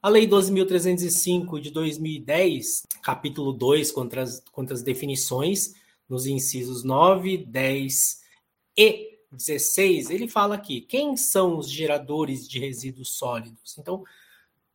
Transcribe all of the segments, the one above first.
A Lei 12.305 de 2010, capítulo 2, contra as, contra as definições, nos incisos 9, 10 e 16, ele fala aqui: quem são os geradores de resíduos sólidos? Então,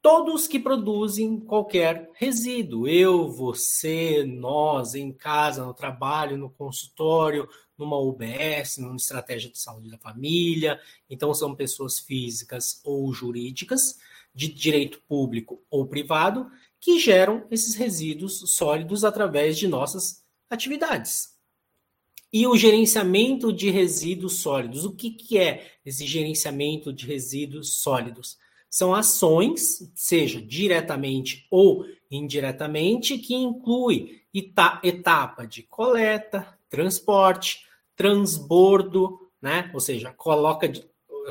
todos que produzem qualquer resíduo. Eu, você, nós, em casa, no trabalho, no consultório, numa UBS, numa estratégia de saúde da família. Então, são pessoas físicas ou jurídicas, de direito público ou privado, que geram esses resíduos sólidos através de nossas atividades. E o gerenciamento de resíduos sólidos. O que, que é esse gerenciamento de resíduos sólidos? São ações, seja diretamente ou indiretamente, que inclui etapa de coleta, transporte, transbordo, né? Ou seja, coloca de,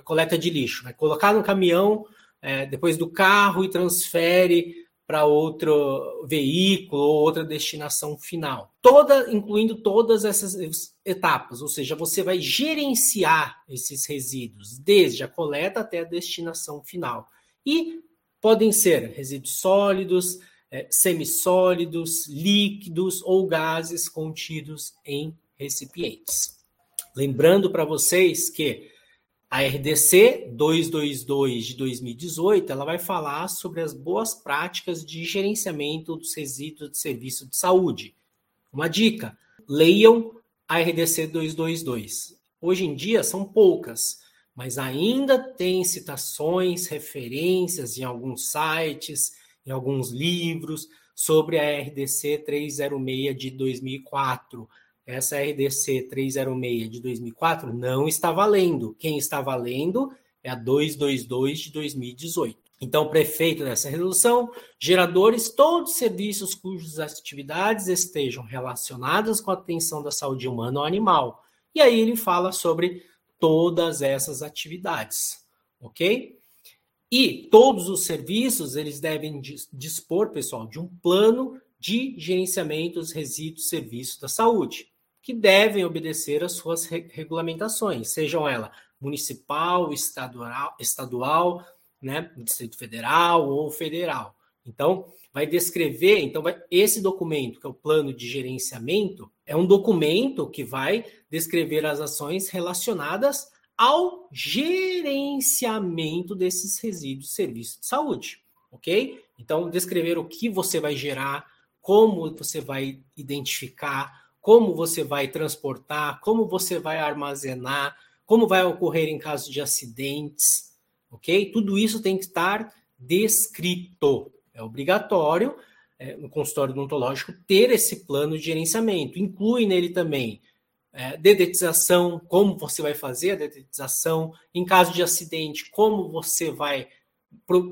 coleta de lixo, né? colocar no caminhão é, depois do carro e transfere para outro veículo ou outra destinação final. Toda, incluindo todas essas etapas, ou seja, você vai gerenciar esses resíduos desde a coleta até a destinação final. E podem ser resíduos sólidos, é, semissólidos, líquidos ou gases contidos em recipientes. Lembrando para vocês que a RDC 222 de 2018, ela vai falar sobre as boas práticas de gerenciamento dos resíduos de serviço de saúde. Uma dica: leiam a RDC 222. Hoje em dia são poucas, mas ainda tem citações, referências em alguns sites, em alguns livros sobre a RDC 306 de 2004 essa RDC 306 de 2004 não está valendo. Quem está valendo é a 222 de 2018. Então, prefeito dessa resolução, geradores, todos os serviços cujas atividades estejam relacionadas com a atenção da saúde humana ou animal. E aí ele fala sobre todas essas atividades, ok? E todos os serviços, eles devem dispor, pessoal, de um plano de gerenciamento dos resíduos serviços da saúde que devem obedecer às suas regulamentações, sejam ela municipal, estadual, estadual né, Distrito Federal ou federal. Então, vai descrever, então vai, esse documento, que é o plano de gerenciamento, é um documento que vai descrever as ações relacionadas ao gerenciamento desses resíduos de serviço de saúde, ok? Então, descrever o que você vai gerar, como você vai identificar, como você vai transportar, como você vai armazenar, como vai ocorrer em caso de acidentes, ok? Tudo isso tem que estar descrito. É obrigatório é, no consultório odontológico ter esse plano de gerenciamento. Inclui nele também é, dedetização, como você vai fazer a dedetização, em caso de acidente, como você vai,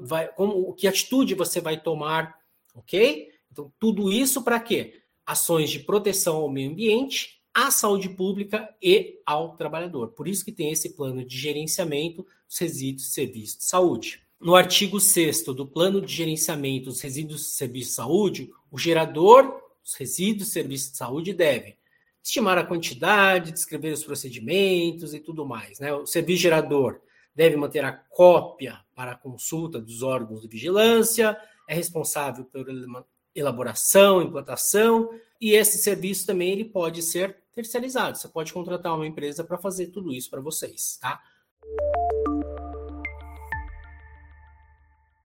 vai como que atitude você vai tomar, ok? Então, tudo isso para quê? Ações de proteção ao meio ambiente, à saúde pública e ao trabalhador. Por isso que tem esse plano de gerenciamento dos resíduos de serviços de saúde. No artigo 6 do Plano de Gerenciamento dos Resíduos de Serviço de Saúde, o gerador dos resíduos de serviço de saúde deve estimar a quantidade, descrever os procedimentos e tudo mais. Né? O serviço gerador deve manter a cópia para consulta dos órgãos de vigilância, é responsável elaboração, implantação, e esse serviço também ele pode ser terceirizado. Você pode contratar uma empresa para fazer tudo isso para vocês, tá?